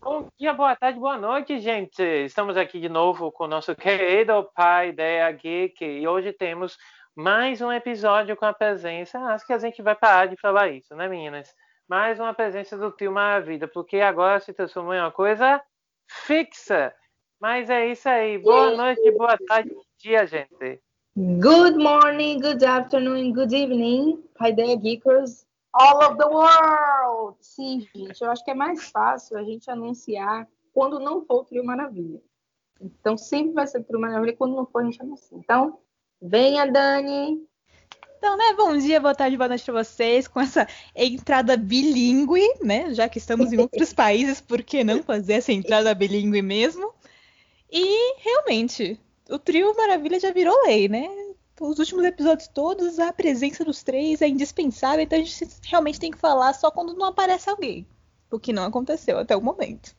Bom dia, boa tarde, boa noite, gente. Estamos aqui de novo com o nosso querido pai Ideia Geek e hoje temos mais um episódio com a presença. Acho que a gente vai parar de falar isso, né, meninas? Mais uma presença do Tio Maravilha, porque agora se transformou em uma coisa fixa. Mas é isso aí. Boa noite, boa tarde, bom dia, gente. Good morning, good afternoon, good evening, Paideia Geekers all over the world. Sim, gente, eu acho que é mais fácil a gente anunciar quando não for o Trio Maravilha. Então, sempre vai ser o Trio Maravilha, quando não for, a gente anuncia. Então, venha, Dani. Então, né, bom dia, boa tarde, boa noite para vocês, com essa entrada bilíngue, né, já que estamos em outros países, por que não fazer essa entrada bilíngue mesmo? E, realmente, o trio Maravilha já virou lei, né? Os últimos episódios todos, a presença dos três é indispensável, então a gente realmente tem que falar só quando não aparece alguém. O que não aconteceu até o momento.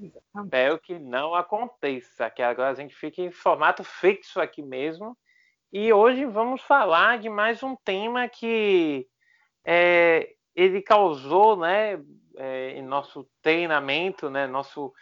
Espero que não aconteça, que agora a gente fique em formato fixo aqui mesmo. E hoje vamos falar de mais um tema que é, ele causou, né, é, em nosso treinamento, né, nosso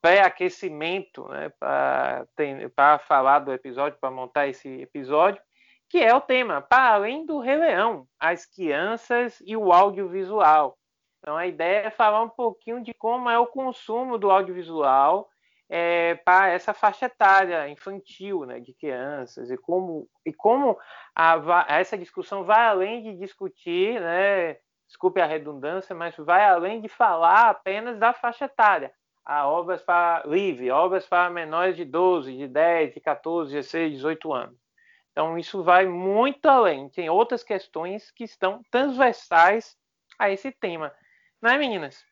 pré-aquecimento né, para falar do episódio, para montar esse episódio, que é o tema, para além do Rei Leão, as crianças e o audiovisual. Então a ideia é falar um pouquinho de como é o consumo do audiovisual é, para essa faixa etária infantil, né, de crianças, e como, e como a, essa discussão vai além de discutir, né, desculpe a redundância, mas vai além de falar apenas da faixa etária a obras para livre, obras para menores de 12, de 10, de 14, 16, 18 anos. Então, isso vai muito além. Tem outras questões que estão transversais a esse tema. Não é, meninas?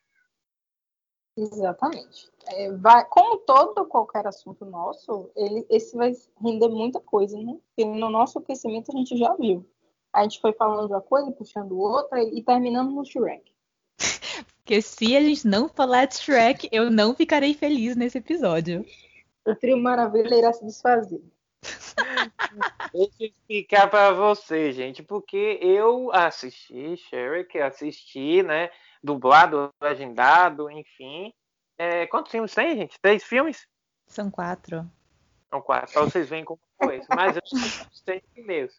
Exatamente. É, vai, como todo qualquer assunto nosso, ele, esse vai render muita coisa, né? Porque no nosso aquecimento a gente já viu. A gente foi falando uma coisa, puxando outra e terminando no Shrek. Porque se a gente não falar de Shrek, eu não ficarei feliz nesse episódio. O trio Maravilha irá se desfazer. Deixa eu explicar para você, gente, porque eu assisti Shrek, assisti, né, dublado, legendado, enfim. É, quantos filmes tem, gente? Três filmes? São quatro. São quatro, só vocês veem como foi isso. Mas eu os três primeiros.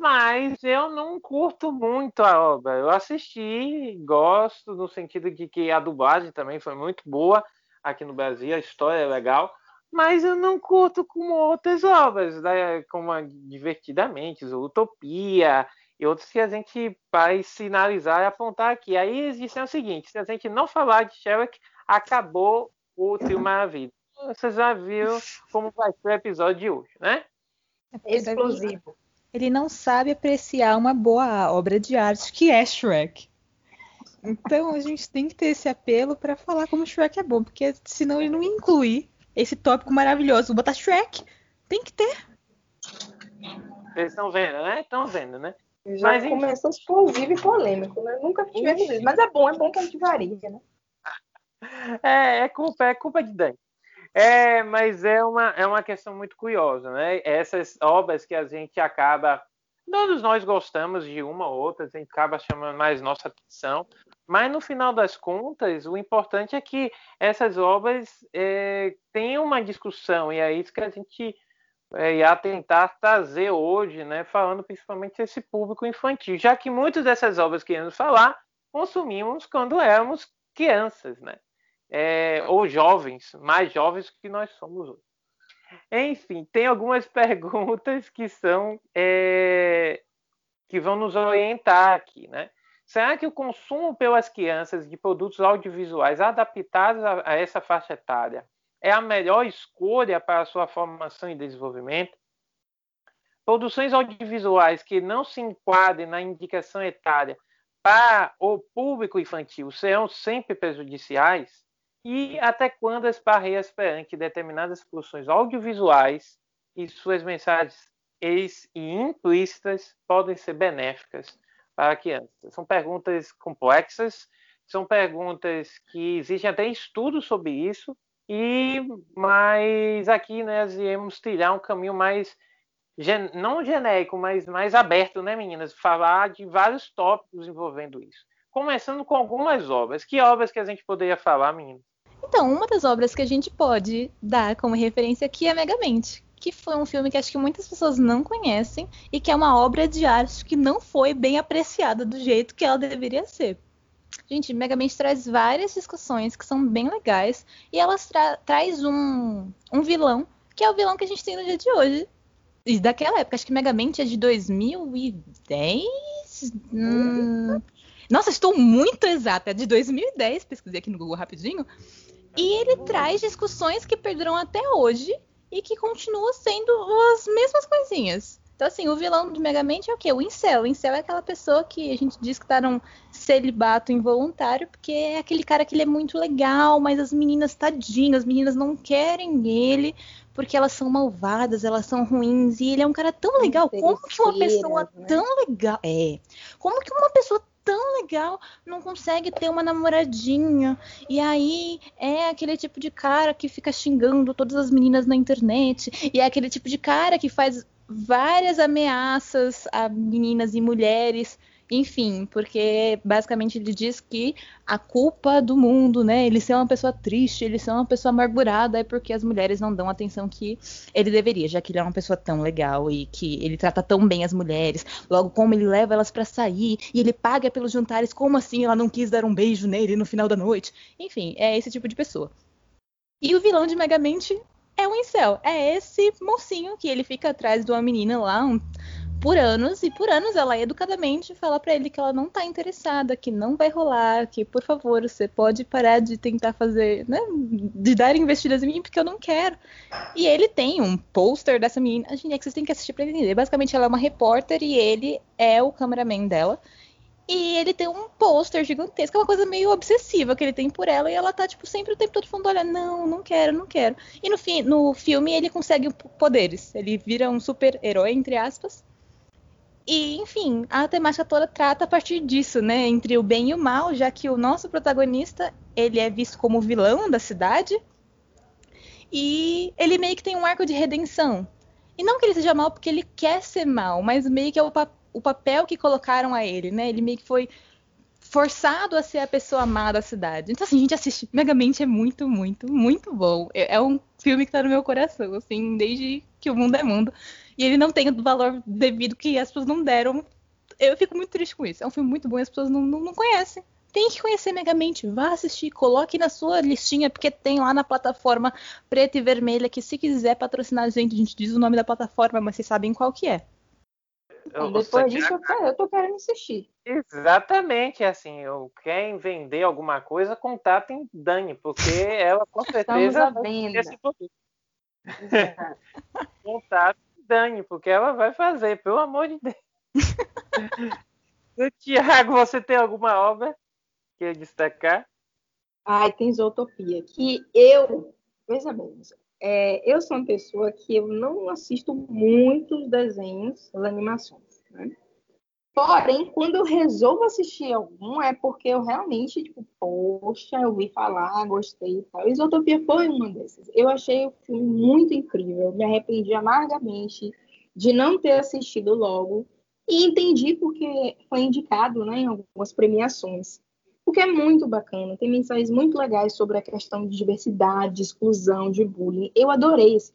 Mas eu não curto muito a obra. Eu assisti, gosto, no sentido de que a dublagem também foi muito boa aqui no Brasil, a história é legal, mas eu não curto como outras obras, né? como a Divertidamente, Utopia e outros que a gente vai sinalizar e apontar aqui. Aí existe o seguinte: se a gente não falar de Sherlock, acabou o Trio Maravilha. Você já viu como vai ser o episódio de hoje, né? É Explosivo ele não sabe apreciar uma boa obra de arte que é Shrek. Então a gente tem que ter esse apelo para falar como Shrek é bom, porque senão ele não inclui esse tópico maravilhoso. Botar Shrek, tem que ter. Eles estão vendo, né? Estão vendo, né? Já mas, começou explosivo e polêmico, né? Nunca tivemos isso. Mas é bom, é bom que a gente varia, né? É, é culpa, é culpa de Dani. É, mas é uma, é uma questão muito curiosa, né? Essas obras que a gente acaba. Todos nós gostamos de uma ou outra, a gente acaba chamando mais nossa atenção, mas no final das contas, o importante é que essas obras é, tenham uma discussão, e é isso que a gente é, ia tentar trazer hoje, né? Falando principalmente desse público infantil, já que muitas dessas obras que íamos falar consumimos quando éramos crianças, né? é, ou jovens, mais jovens que nós somos hoje. Enfim, tem algumas perguntas que são é, que vão nos orientar aqui, né? Será que o consumo pelas crianças de produtos audiovisuais adaptados a, a essa faixa etária é a melhor escolha para a sua formação e desenvolvimento? Produções audiovisuais que não se enquadrem na indicação etária para o público infantil serão sempre prejudiciais? e até quando as barreiras perante determinadas produções audiovisuais e suas mensagens ex e implícitas podem ser benéficas para crianças. São perguntas complexas são perguntas que existem até estudos sobre isso, e mas aqui né, nós iremos trilhar um caminho mais gen, não genérico, mas mais aberto, né, meninas? Falar de vários tópicos envolvendo isso. Começando com algumas obras. Que obras que a gente poderia falar, meninas? Então, uma das obras que a gente pode dar como referência aqui é Megamente, que foi um filme que acho que muitas pessoas não conhecem e que é uma obra de arte que não foi bem apreciada do jeito que ela deveria ser. Gente, Megamente traz várias discussões que são bem legais e elas tra traz um, um vilão que é o vilão que a gente tem no dia de hoje. E daquela época, acho que Megamente é de 2010. Hum... Nossa, estou muito exata, é de 2010, pesquisei aqui no Google rapidinho. E ele traz discussões que perduram até hoje e que continuam sendo as mesmas coisinhas. Então, assim, o vilão do Megamente é o quê? O incel. O incel é aquela pessoa que a gente diz que tá num celibato involuntário, porque é aquele cara que ele é muito legal, mas as meninas, tadinhas, as meninas não querem ele, porque elas são malvadas, elas são ruins, e ele é um cara tão legal. Como que uma pessoa né? tão legal. É. Como que uma pessoa tão legal, não consegue ter uma namoradinha. E aí é aquele tipo de cara que fica xingando todas as meninas na internet. E é aquele tipo de cara que faz várias ameaças a meninas e mulheres enfim, porque basicamente ele diz que a culpa do mundo, né, ele ser uma pessoa triste, ele ser uma pessoa amargurada, é porque as mulheres não dão a atenção que ele deveria, já que ele é uma pessoa tão legal e que ele trata tão bem as mulheres. Logo, como ele leva elas para sair e ele paga pelos jantares, como assim ela não quis dar um beijo nele no final da noite? Enfim, é esse tipo de pessoa. E o vilão de Megamente é o Incel. É esse mocinho que ele fica atrás de uma menina lá, um por anos, e por anos ela educadamente fala para ele que ela não tá interessada, que não vai rolar, que por favor, você pode parar de tentar fazer, né, de dar investidas em mim, porque eu não quero. E ele tem um pôster dessa menina, a gente é que vocês têm que assistir pra entender. Basicamente ela é uma repórter e ele é o cameraman dela. E ele tem um pôster gigantesco, é uma coisa meio obsessiva que ele tem por ela, e ela tá, tipo, sempre o tempo todo falando, olha, não, não quero, não quero. E no, fim, no filme ele consegue poderes. Ele vira um super-herói, entre aspas. E, enfim, a temática toda trata a partir disso, né? Entre o bem e o mal, já que o nosso protagonista, ele é visto como vilão da cidade. E ele meio que tem um arco de redenção. E não que ele seja mal porque ele quer ser mal, mas meio que é o, pa o papel que colocaram a ele, né? Ele meio que foi forçado a ser a pessoa amada da cidade. Então, assim, a gente assiste Megamente é muito, muito, muito bom. É, é um filme que tá no meu coração, assim, desde que o mundo é mundo e ele não tem o valor devido que as pessoas não deram. Eu fico muito triste com isso. É um filme muito bom e as pessoas não, não, não conhecem. Tem que conhecer Megamente, vá assistir, coloque na sua listinha, porque tem lá na plataforma preta e vermelha, que se quiser patrocinar a gente, a gente diz o nome da plataforma, mas vocês sabem qual que é. Então, depois disso, eu, eu tô querendo assistir. Exatamente, assim, eu quem vender alguma coisa, contatem Dani, porque ela com certeza à venda. esse produto. Contato Dani, porque ela vai fazer, pelo amor de Deus. Tiago, você tem alguma obra que destacar? Ai, tem Zootopia, que eu, veja bem, é, eu sou uma pessoa que eu não assisto muitos desenhos, as animações, né? Porém, quando eu resolvo assistir algum, é porque eu realmente, tipo, poxa, eu ouvi falar, gostei e tal. Isotopia foi uma dessas. Eu achei o filme muito incrível, me arrependi amargamente de não ter assistido logo e entendi porque foi indicado né, em algumas premiações. Porque é muito bacana, tem mensagens muito legais sobre a questão de diversidade, de exclusão, de bullying. Eu adorei esse,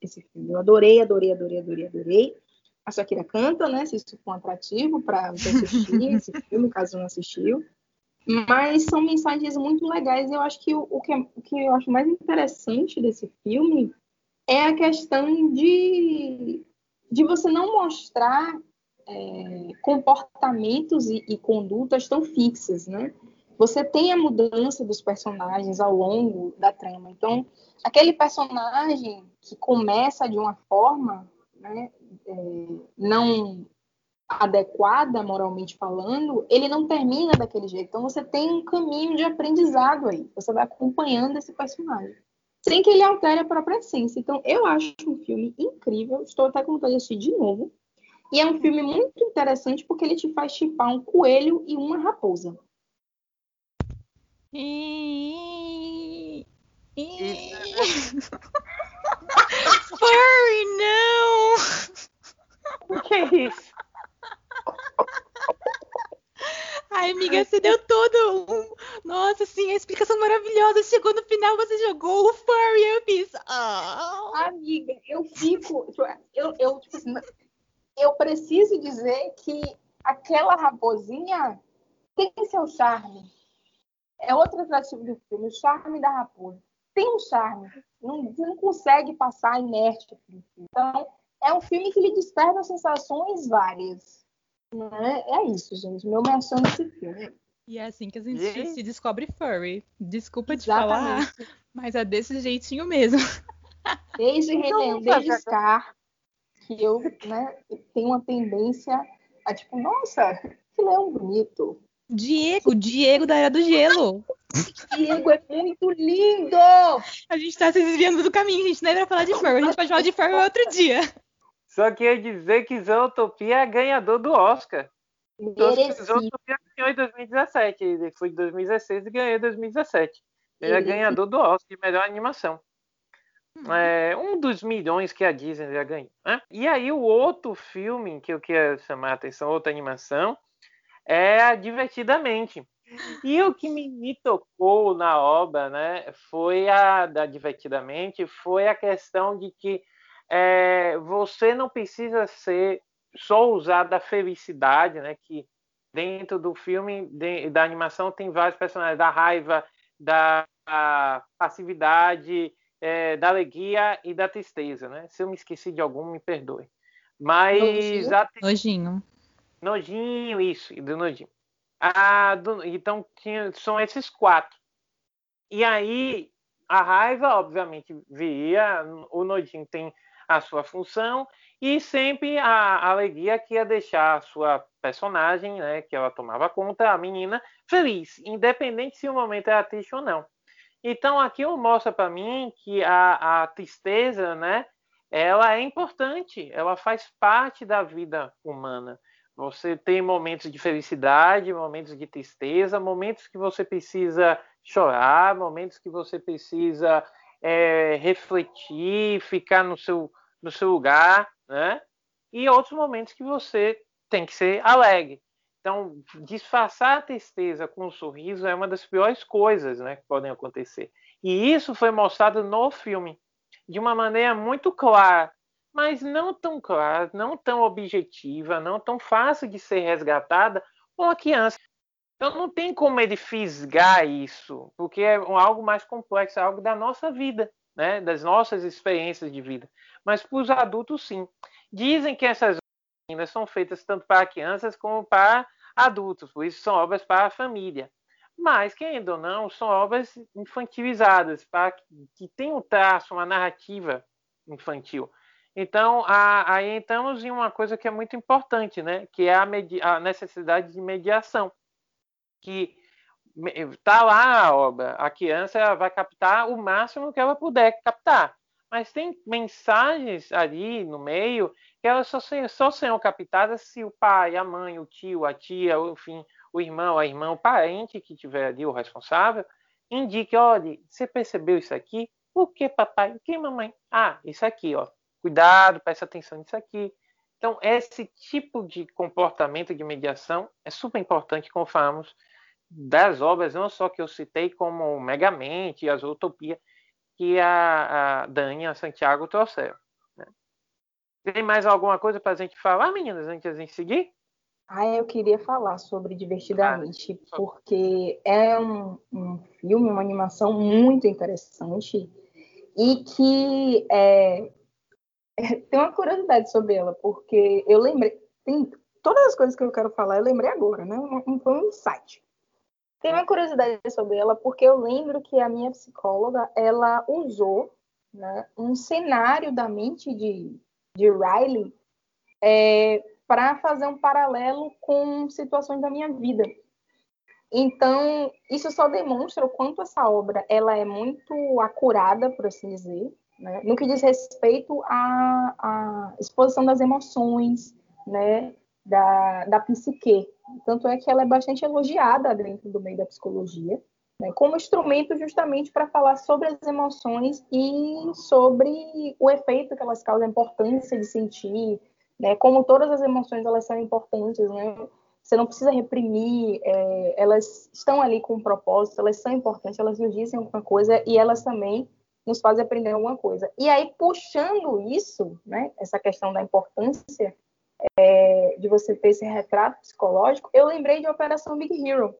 esse filme, eu adorei, adorei, adorei, adorei, adorei a Shakira canta, né? Se isso for um atrativo para assistir esse filme, caso não assistiu. Mas são mensagens muito legais. Eu acho que o, o, que é, o que eu acho mais interessante desse filme é a questão de, de você não mostrar é, comportamentos e, e condutas tão fixas, né? Você tem a mudança dos personagens ao longo da trama. Então, aquele personagem que começa de uma forma né, é, não adequada moralmente falando, ele não termina daquele jeito. Então você tem um caminho de aprendizado aí. Você vai acompanhando esse personagem. Sem que ele altere a própria essência. Então, eu acho um filme incrível. Estou até com vontade de assistir de novo. E é um filme muito interessante porque ele te faz chipar um coelho e uma raposa. E... E... Furry, não! O que é isso? Ai, amiga, você deu todo um. Nossa, assim, a explicação maravilhosa. Chegou no final, você jogou o furry. Eu fiz. Ah. Amiga, eu fico. Eu, eu, tipo assim, eu preciso dizer que aquela raposinha tem seu charme. É outro atrativo do filme, o charme da raposa. Tem um charme. Não, você não consegue passar inerte. Então, é um filme que lhe desperta sensações várias. Né? É isso, gente. Meu menção nesse filme. E é assim que a gente Gente. se descobre furry. Desculpa te falar, Exatamente. mas é desse jeitinho mesmo. Desde Então, Renan, desde Scar, que eu né, tenho uma tendência a, tipo, nossa, que leão bonito. Diego, Diego da Era do Gelo. Diego é muito lindo! A gente tá se desviando do caminho, a gente não é pra falar de furry. A gente pode falar de furry outro dia. Só queria dizer que Zootopia é ganhador do Oscar. Merecido. Zootopia ganhou em 2017. Ele foi de 2016 e ganhou em 2017. Ele é ganhador do Oscar de melhor animação. É um dos milhões que a Disney já ganhou. Né? E aí, o outro filme que eu queria chamar a atenção, outra animação, é a Divertidamente. E o que me, tocou na obra, né, foi a da Divertidamente, foi a questão de que é, você não precisa ser só usar da felicidade, né, que dentro do filme, de- da animação, tem vários personagens, da raiva, da passividade, é, da alegria e da tristeza, né? Se eu me esqueci de algum, me perdoe. Mas Nojinho. a Nojinho. Nojinho, isso, e do Nojinho. Ah, do- então tinha- são esses quatro. E aí a raiva, obviamente, viria, o Nojinho tem a sua função, e sempre a, a alegria que ia deixar a sua personagem, né, que ela tomava conta, a menina, feliz, independente se o momento era triste ou não. Então aquilo mostra para mim que a, a tristeza, né, ela é importante, ela faz parte da vida humana. Você tem momentos de felicidade, momentos de tristeza, momentos que você precisa chorar, momentos que você precisa é, refletir, ficar no seu, no seu lugar, né? E outros momentos que você tem que ser alegre. Então, disfarçar a tristeza com um sorriso é uma das piores coisas né, que podem acontecer. E isso foi mostrado no filme de uma maneira muito clara, mas não tão clara, não tão objetiva, não tão fácil de ser resgatada por uma criança. Então não tem como ele fisgar isso, porque é algo mais complexo, é algo da nossa vida, né? das nossas experiências de vida. Mas para os adultos, sim. Dizem que essas obras são feitas tanto para crianças como para adultos, por isso são obras para a família. Mas, querendo ou não, são obras infantilizadas, para que, que tem um traço, uma narrativa infantil. Então, a, aí entramos em uma coisa que é muito importante, né? que é a, a necessidade de mediação. Que está lá a obra, a criança vai captar o máximo que ela puder captar. Mas tem mensagens ali no meio que elas só, só serão captadas se o pai, a mãe, o tio, a tia, enfim, o irmão, a irmã, o parente que tiver ali, o responsável, indique, olha, você percebeu isso aqui? O que, papai? O que, mamãe? Ah, isso aqui, ó. Cuidado, presta atenção nisso aqui. Então, esse tipo de comportamento de mediação é super importante, como falamos, das obras, não só que eu citei, como Megamente e a Zootopia, que a, a Dani e a Santiago trouxeram. Tem mais alguma coisa para a gente falar, meninas, antes de a gente seguir? Ah, eu queria falar sobre Divertidamente, porque é um, um filme, uma animação muito interessante e que é, tem uma curiosidade sobre ela, porque eu lembrei, tem todas as coisas que eu quero falar, eu lembrei agora, né? Não foi um insight. Tem uma curiosidade sobre ela, porque eu lembro que a minha psicóloga, ela usou né, um cenário da mente de, de Riley é, para fazer um paralelo com situações da minha vida. Então, isso só demonstra o quanto essa obra ela é muito acurada, por assim dizer, né? no que diz respeito à, à exposição das emoções, né? da, da psique. Tanto é que ela é bastante elogiada dentro do meio da psicologia. Né, como instrumento justamente para falar sobre as emoções e sobre o efeito que elas causam, a importância de sentir, né, como todas as emoções elas são importantes, né? Você não precisa reprimir, é, elas estão ali com um propósito, elas são importantes, elas nos dizem alguma coisa e elas também nos fazem aprender alguma coisa. E aí, puxando isso, né, essa questão da importância é, de você ter esse retrato psicológico, eu lembrei de Operação Big Hero.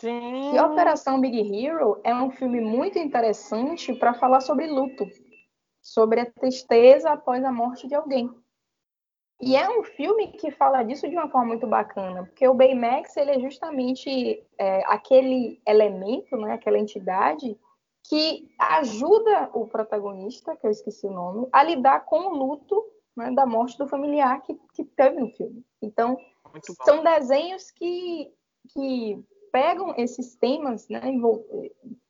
Sim. E Operação Big Hero é um filme muito interessante para falar sobre luto, sobre a tristeza após a morte de alguém. E é um filme que fala disso de uma forma muito bacana, porque o Baymax ele é justamente é, aquele elemento, né, aquela entidade que ajuda o protagonista, que eu esqueci o nome, a lidar com o luto né, da morte do familiar que, que teve no filme. Então, são desenhos que, que pegam esses temas né,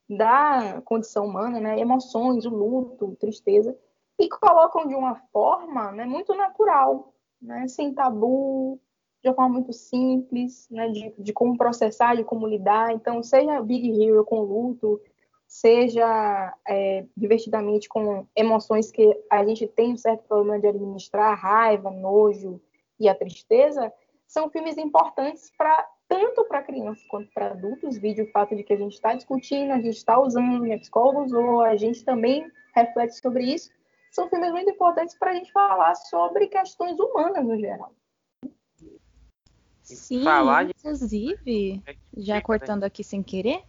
da condição humana, né, emoções, o luto, tristeza, e colocam de uma forma né, muito natural, né, sem tabu, de uma forma muito simples, né, de, de como processar, de como lidar. Então, seja Big Hero com luto, seja é, divertidamente com emoções que a gente tem um certo problema de administrar, raiva, nojo e a tristeza, são filmes importantes para tanto para crianças quanto para adultos, vídeo o fato de que a gente está discutindo, a gente está usando, minha psicóloga usou, a gente também reflete sobre isso. São filmes muito importantes para a gente falar sobre questões humanas no geral. Sim, falar inclusive, já cortando aqui sem querer,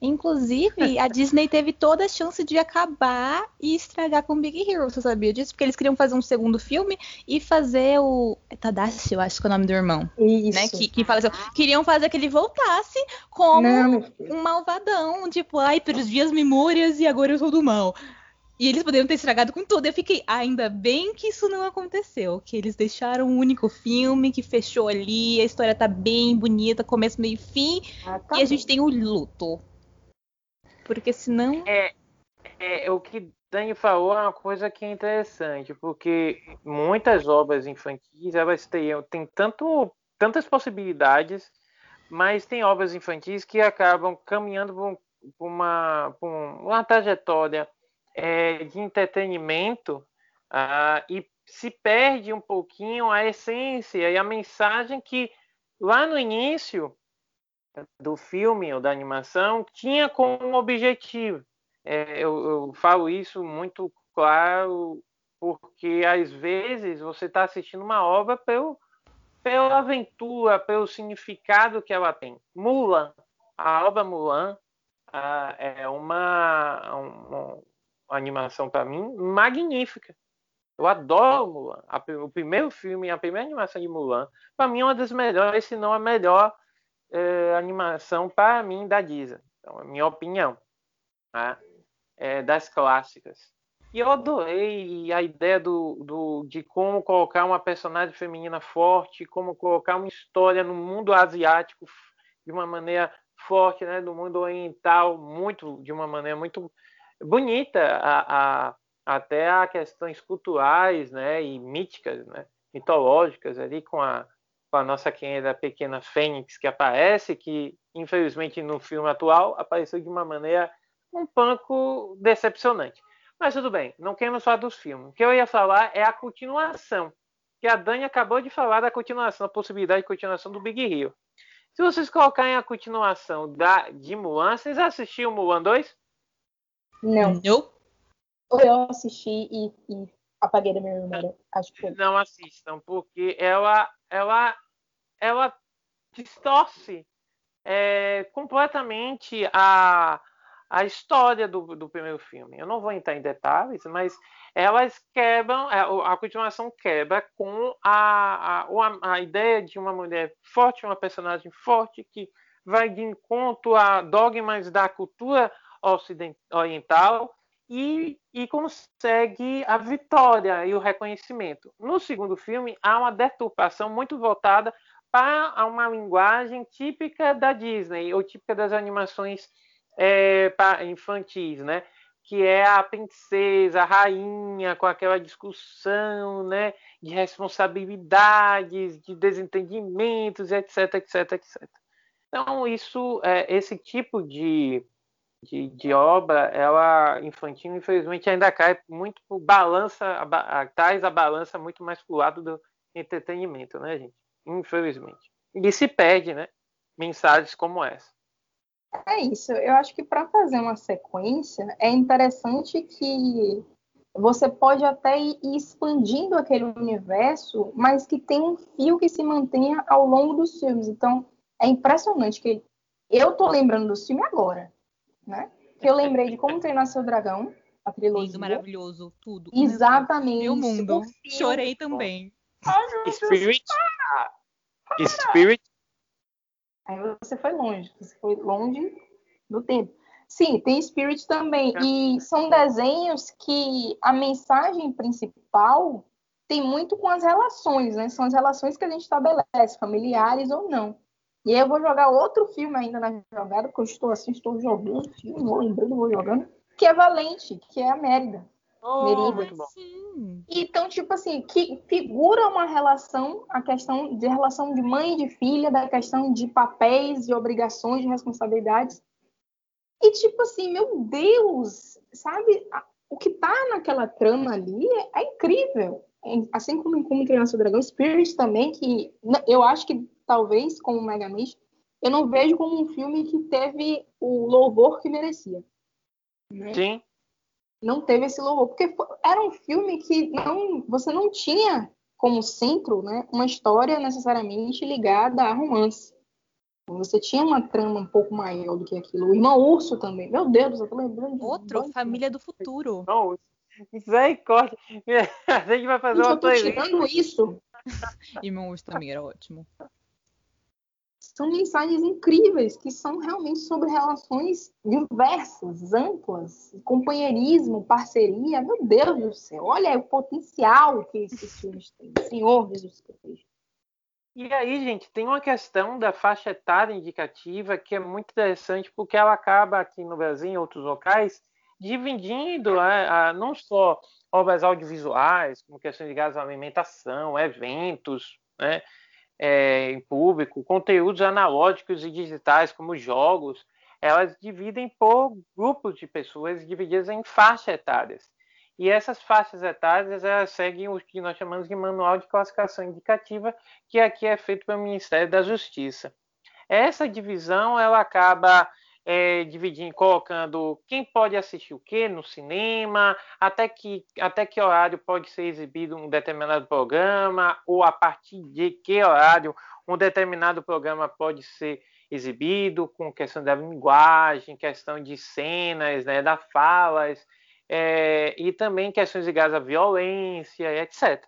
Inclusive, a Disney teve toda a chance de acabar e estragar com Big Hero, você sabia disso? Porque eles queriam fazer um segundo filme e fazer o. É Tadashi, eu acho que é o nome do irmão. Isso. Né? Que, que faleceu. Queriam fazer que ele voltasse como Não, um malvadão. Tipo, ai, perdi as memórias e agora eu sou do mal. E eles poderiam ter estragado com tudo. Eu fiquei, ainda bem que isso não aconteceu. Que eles deixaram um único filme que fechou ali, a história tá bem bonita, começo, meio e fim. Ah, tá e a gente tem o luto. Porque senão. É, é, o que Dani falou é uma coisa que é interessante, porque muitas obras infantis elas têm, têm tanto, tantas possibilidades, mas tem obras infantis que acabam caminhando por, por uma, por uma trajetória é, de entretenimento ah, e se perde um pouquinho a essência e a mensagem que lá no início do filme ou da animação tinha como objetivo. É, eu, eu, falo isso muito claro porque às vezes você está assistindo uma obra pelo, pela aventura, pelo significado que ela tem. Mulan, a obra Mulan a, é uma, uma, animação para mim magnífica. Eu adoro Mulan. A, o primeiro filme, a primeira animação de Mulan, para mim é uma das melhores, se não a melhor é, animação para mim da Disney. Então, a minha opinião tá? é, das clássicas. E eu adorei a ideia do, do, de como colocar uma personagem feminina forte, como colocar uma história no mundo asiático de uma maneira forte, né, do mundo oriental, muito de uma maneira muito bonita, a, a, até a questões culturais, né, e míticas, né, mitológicas ali com a com a nossa querida pequena Fênix que aparece, que infelizmente no filme atual apareceu de uma maneira um pouco decepcionante. Mas tudo bem, não queremos falar dos filmes. O que eu ia falar é a continuação, que a Dani acabou de falar da continuação, a possibilidade de continuação do Big Hero. Se vocês colocarem a continuação da, de Mulan, vocês assistiram Mulan 2? Não. Eu? Eu assisti e, e apaguei da minha memória. Acho que foi. Não assistam, porque ela, ela, ela distorce é, completamente a, a história do, do primeiro filme. Eu não vou entrar em detalhes, mas elas quebram, é, a, continuação quebra com a, a, a ideia de uma mulher forte, uma personagem forte que vai de encontro a dogmas da cultura oriental e, e, consegue a vitória e o reconhecimento. No segundo filme, há uma deturpação muito voltada para uma linguagem típica da Disney, ou típica das animações é, infantis, né? que é a princesa, a rainha, com aquela discussão né? de responsabilidades, de desentendimentos, etc, etc, etc. Então, isso, é, esse tipo de, de, de, obra, ela infantil, infelizmente, ainda cai muito por balança, a, traz a balança muito mais pro lado do entretenimento, né, gente? Infelizmente. E se perde, né? Mensagens como essa. É isso. Eu acho que para fazer uma sequência, é interessante que você pode até ir expandindo aquele universo, mas que tem um fio que se mantenha ao longo dos filmes. Então, é impressionante que eu tô lembrando do filme agora, né? Que eu lembrei de Como Treinar Seu Dragão, a trilogia. Lindo, maravilhoso, tudo. Exatamente. Meu mundo. Chorei também. Ai, Spirit. Spirit. Aí você foi longe, você foi longe do tempo. Sim, tem Spirit também. E são desenhos que a mensagem principal tem muito com as relações, né? São as relações que a gente estabelece, familiares ou não. E aí eu vou jogar outro filme ainda na jogada, porque eu estou assim, estou jogando filme, vou lembrando, vou jogando, que é Valente, que é a Mérida. Oh, bom. Então, tipo assim, que figura uma relação, a questão de relação de mãe e de filha, da questão de papéis, de obrigações, de responsabilidades. E tipo assim, meu Deus, sabe? O que tá naquela trama ali é, é incrível. Assim como em Como Treinar Seu Dragão, Spirit também, que eu acho que talvez, como Megamist, eu não vejo como um filme que teve o louvor que merecia. Né? Sim. Não teve esse louvor, porque era um filme que não, você não tinha como centro né, uma história necessariamente ligada a romance. Você tinha uma trama um pouco maior do que aquilo. O Irmão Urso também. Meu Deus, eu tô lembrando. Outro, Família do Futuro. Não, misericórdia. A gente vai fazer gente, uma eu tô tirando isso. Irmão Urso também era ótimo são mensagens incríveis que são realmente sobre relações diversas, amplas, companheirismo, parceria. Meu Deus do céu, olha o potencial que esses filmes têm. Senhor Jesus Cristo. E aí, gente, tem uma questão da faixa etária indicativa que é muito interessante, porque ela acaba aqui no Brasil, em outros locais, dividindo a, a, não só obras audiovisuais, como questões ligadas à alimentação, eventos, né? É, em público, conteúdos analógicos e digitais, como jogos, elas dividem por grupos de pessoas divididas em faixas etárias. E essas faixas etárias elas seguem o que nós chamamos de manual de classificação indicativa, que aqui é feito pelo Ministério da Justiça. Essa divisão ela acaba é, dividindo, colocando quem pode assistir o que no cinema, até que, até que horário pode ser exibido um determinado programa, ou a partir de que horário um determinado programa pode ser exibido, com questão da linguagem, questão de cenas, né, da falas, é, e também questões ligadas à violência, etc.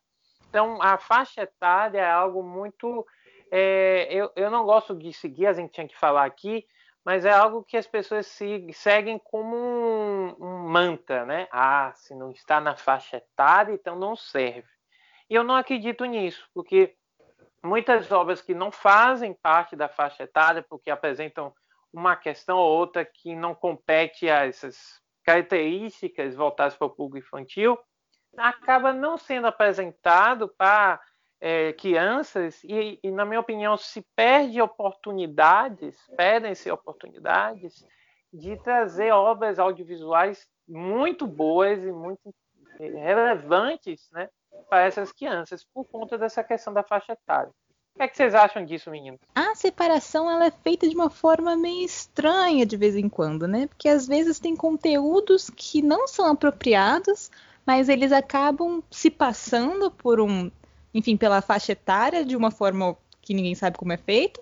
Então, a faixa etária é algo muito. É, eu, eu não gosto de seguir, a gente tinha que falar aqui, mas é algo que as pessoas se, seguem como um, um manta, né? Ah, se não está na faixa etária, então não serve. E eu não acredito nisso, porque muitas obras que não fazem parte da faixa etária, porque apresentam uma questão ou outra que não compete a essas características voltadas para o público infantil, acaba não sendo apresentado para é, crianças e, e, na minha opinião, se perde oportunidades, perdem-se oportunidades de trazer obras audiovisuais muito boas e muito é, relevantes né, para essas crianças, por conta dessa questão da faixa etária. O que, é que vocês acham disso, meninos? A separação ela é feita de uma forma meio estranha de vez em quando, né? Porque às vezes tem conteúdos que não são apropriados, mas eles acabam se passando por um enfim, pela faixa etária, de uma forma que ninguém sabe como é feito.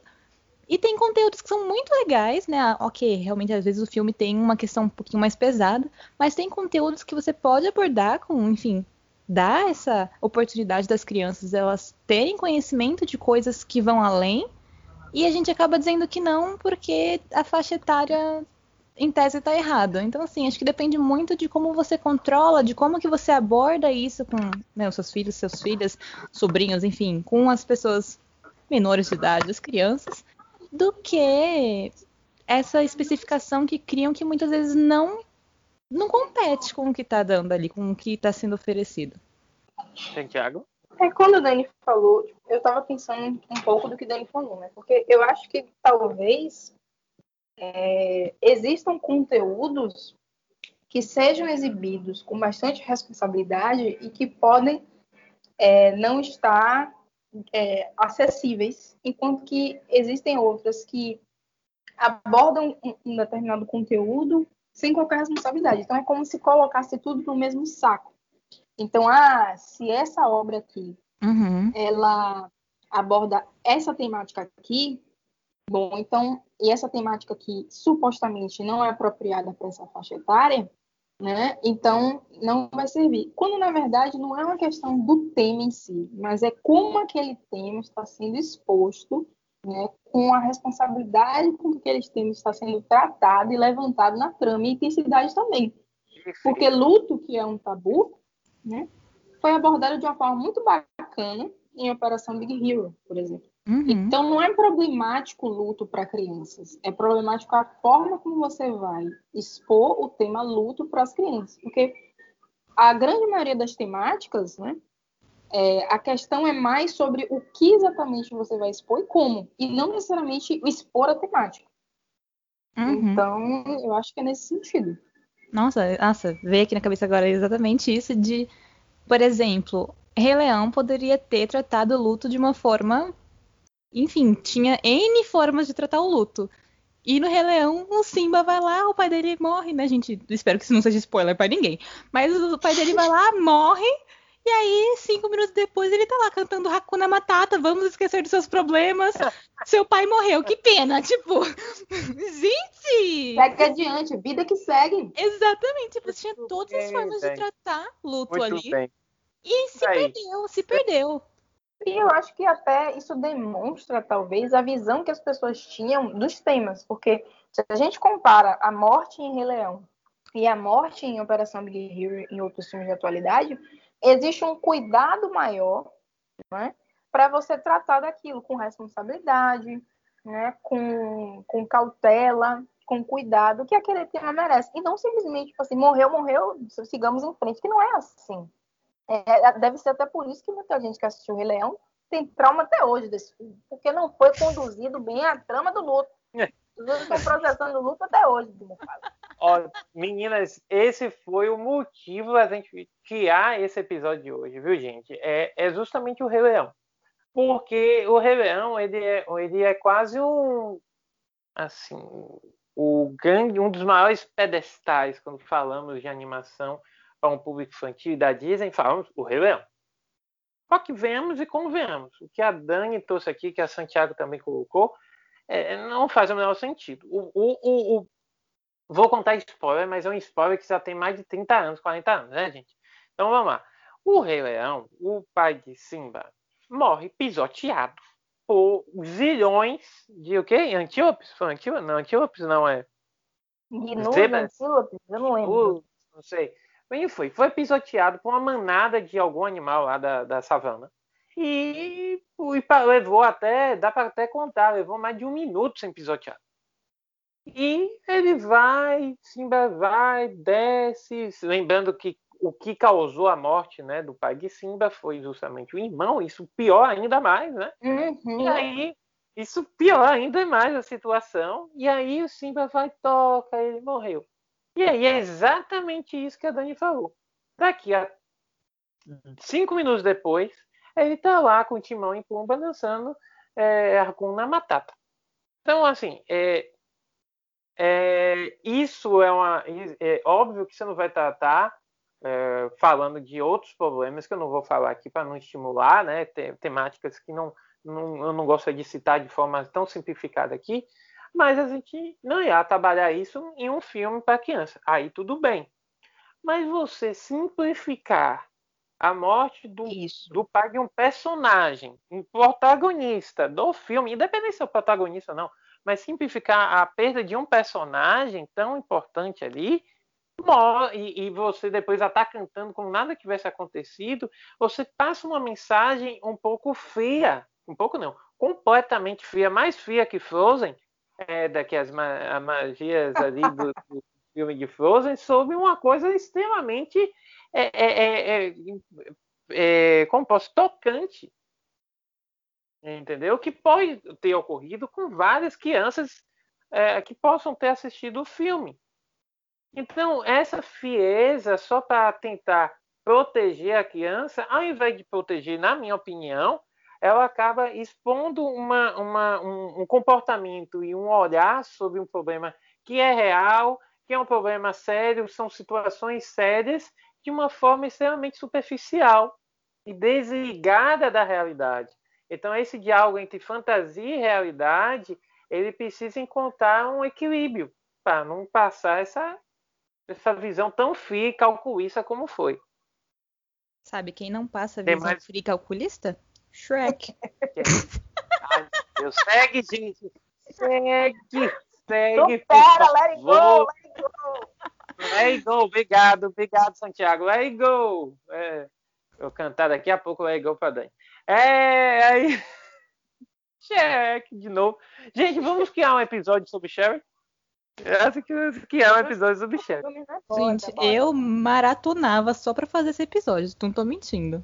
E tem conteúdos que são muito legais, né? Ah, ok, realmente às vezes o filme tem uma questão um pouquinho mais pesada, mas tem conteúdos que você pode abordar com, enfim, dar essa oportunidade das crianças elas terem conhecimento de coisas que vão além. E a gente acaba dizendo que não porque a faixa etária em tese está errada. Então, assim, acho que depende muito de como você controla, de como que você aborda isso com né, os seus filhos, seus filhas, sobrinhos, enfim, com as pessoas menores de idade, as crianças, do que essa especificação que criam que muitas vezes não não compete com o que está dando ali, com o que está sendo oferecido. Santiago? É quando o Dani falou, eu estava pensando um pouco do que o Dani falou, né? Porque eu acho que talvez é, existam conteúdos que sejam exibidos com bastante responsabilidade e que podem é, não estar é, acessíveis, enquanto que existem outras que abordam um, um determinado conteúdo sem qualquer responsabilidade. Então é como se colocasse tudo no mesmo saco. Então, ah, se essa obra aqui Uhum. ela aborda essa temática aqui, bom, então, e essa temática aqui supostamente não é apropriada para essa faixa etária, né? Então, não vai servir. Quando, na verdade, não é uma questão do tema em si, mas é como aquele tema está sendo exposto, né? Com a responsabilidade com que aquele tema está sendo tratado e levantado na trama e intensidade também. Porque luto, que é um tabu, né? Foi abordado de uma forma muito bacana em Operação Big Hero, por exemplo. Uhum. Então, não é problemático o luto para crianças, é problemático a forma como você vai expor o tema luto para as crianças. Porque a grande maioria das temáticas, né, é, a questão é mais sobre o que exatamente você vai expor e como, e não necessariamente expor a temática. Uhum. Então, eu acho que é nesse sentido. Nossa, nossa, veio aqui na cabeça agora exatamente isso de, por exemplo, Rei Leão poderia ter tratado o luto de uma forma, enfim, tinha N formas de tratar o luto. E no Rei Leão, o Simba vai lá, o pai dele morre, né, gente? Espero que isso não seja spoiler pra ninguém. Mas o pai dele vai lá, morre, e aí, cinco minutos depois, ele tá lá cantando Hakuna Matata, vamos esquecer dos seus problemas. Seu pai morreu, que pena, tipo. Gente! Segue adiante, vida que segue. Exatamente, tipo, tinha todas as bem, formas de tratar luto Muito ali. bem. E se perdeu, se perdeu. E eu acho que até isso demonstra, talvez, a visão que as pessoas tinham dos temas. Porque se a gente compara a morte em Rei Leão e a morte em Operação Big Hero em outros filmes de atualidade, existe um cuidado maior né, para você tratar daquilo com responsabilidade, né, com, com cautela, com cuidado, que aquele tema merece. E não simplesmente, tipo assim, morreu, morreu, sigamos em frente, que não é assim. É, deve ser até por isso que muita gente que assistiu o Rei Leão tem trauma até hoje desse filme, porque não foi conduzido bem a trama do luto. É. Os outros estão processando o luto até hoje. Ó, meninas, esse foi o motivo da gente criar esse episódio de hoje, viu, gente? É, é justamente o Rei Leão. Porque o Rei Leão, ele é, ele é quase um. Assim. O grande, um dos maiores pedestais quando falamos de animação para um público infantil da Disney, falamos o Rei Leão. Só que vemos e convenhamos. O que a Dani trouxe aqui, que a Santiago também colocou, é, não faz o menor sentido. O, o, o, Vou contar spoiler, mas é um spoiler que já tem mais de 30 anos, 40 anos, né, gente? Então vamos lá. O Rei Leão, o pai de Simba, morre pisoteado por zilhões de o quê? Antílopes? Foi antílopes? Não, antílopes não é. Gnu, Zebras? Antílopes, eu não lembro. Não sei. Bem, foi. Foi pisoteado por uma manada de algum animal lá da, da savana. E, e levou até, dá para até contar, levou mais de um minuto sem pisotear. E ele vai, Simba vai, desce, lembrando que o que causou a morte né, do pai de Simba foi justamente o irmão, isso pior ainda mais, né? Uhum. E aí, isso piora ainda mais a situação. E aí o Simba vai, toca, ele morreu. E aí é exatamente isso que a Dani falou. Daqui a cinco minutos depois, ele tá lá com o Timão e Pumba dançando é, Hakuna Matata. Então, assim, é, é, isso é uma. É óbvio que você não vai tratar é, falando de outros problemas que eu não vou falar aqui para não estimular, né? te- temáticas que não, não, eu não gostaria de citar de forma tão simplificada aqui, mas a gente não ia trabalhar isso em um filme para criança. Aí tudo bem. Mas você simplificar a morte do, Isso. do pai de um personagem, um protagonista do filme, independente se é o protagonista ou não, mas simplificar a perda de um personagem tão importante ali, e, e você depois já está cantando como nada tivesse acontecido, você passa uma mensagem um pouco fria, um pouco não, completamente fria, mais fria que Frozen, é, daqui as ma magias ali do, do filme de Frozen, sobre uma coisa extremamente é, é, é, é, é, como posso, tocante. Entendeu? Que pode ter ocorrido com várias crianças que possam ter assistido o filme. Então, essa frieza só para tentar proteger a criança, ao invés de proteger, na minha opinião, ela acaba expondo uma, uma, um, um, comportamento e um olhar sobre um problema que é real, que é um problema sério, são situações sérias, de uma forma extremamente superficial e desligada da realidade. Então, esse diálogo entre fantasia e realidade, ele precisa encontrar um equilíbrio para não passar essa, essa visão tão fria e calculista como foi. Sabe quem não passa visão mais... fria e calculista? Shrek. Ai, Deus, segue, gente. Segue, segue. Supera, let it go, let it go. Let it go, obrigado, obrigado, Santiago. Let it go. É, eu cantar daqui a pouco let it go pra Dani. É, aí. Shrek, de novo. Gente, vamos criar um episódio sobre Shrek? Essa que, que é um episódio sobre Shrek. Gente, eu maratonava só pra fazer esse episódio, não tô mentindo.